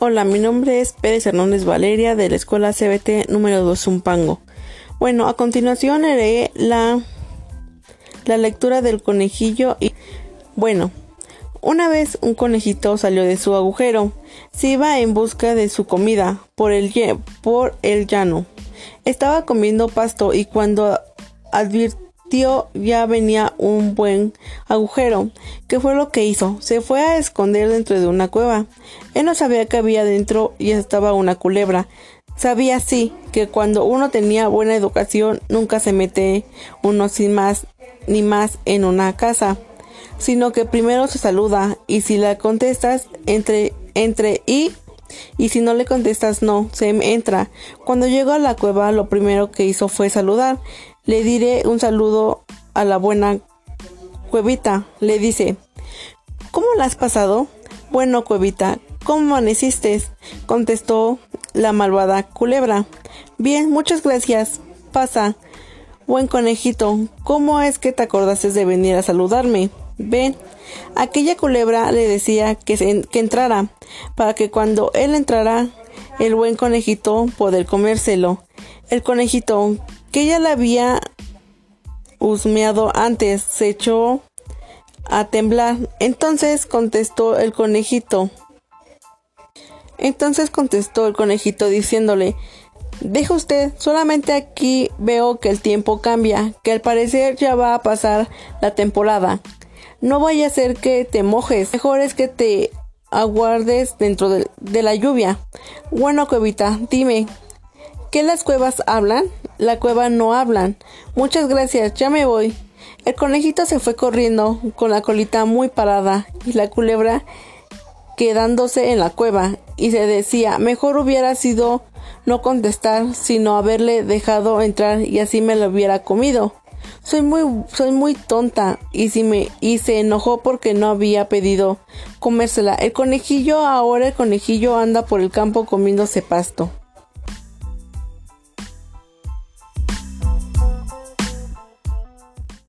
Hola, mi nombre es Pérez Hernández Valeria de la Escuela CBT número 2 Zumpango. Bueno, a continuación leeré la, la lectura del conejillo y... Bueno, una vez un conejito salió de su agujero. Se iba en busca de su comida por el, por el llano. Estaba comiendo pasto y cuando advirtió ya venía un buen agujero. ¿Qué fue lo que hizo? Se fue a esconder dentro de una cueva. Él no sabía que había dentro y estaba una culebra. Sabía sí que cuando uno tenía buena educación nunca se mete uno sin más ni más en una casa, sino que primero se saluda y si la contestas entre entre y y si no le contestas no, se entra. Cuando llegó a la cueva lo primero que hizo fue saludar. Le diré un saludo a la buena Cuevita. Le dice, ¿cómo la has pasado? Bueno, Cuevita, ¿cómo amaneciste? Contestó la malvada culebra. Bien, muchas gracias. Pasa. Buen conejito, ¿cómo es que te acordaste de venir a saludarme? Ven. Aquella culebra le decía que, que entrara, para que cuando él entrara, el buen conejito poder comérselo. El conejito, que ya la había husmeado antes, se echó a temblar. Entonces contestó el conejito. Entonces contestó el conejito diciéndole, Deja usted, solamente aquí veo que el tiempo cambia, que al parecer ya va a pasar la temporada. No vaya a ser que te mojes, mejor es que te aguardes dentro de, de la lluvia. Bueno, Cuevita, dime, ¿qué las cuevas hablan? la cueva no hablan. Muchas gracias, ya me voy. El conejito se fue corriendo con la colita muy parada y la culebra quedándose en la cueva y se decía mejor hubiera sido no contestar sino haberle dejado entrar y así me lo hubiera comido. Soy muy soy muy tonta y me y se enojó porque no había pedido comérsela. El conejillo ahora el conejillo anda por el campo comiéndose pasto.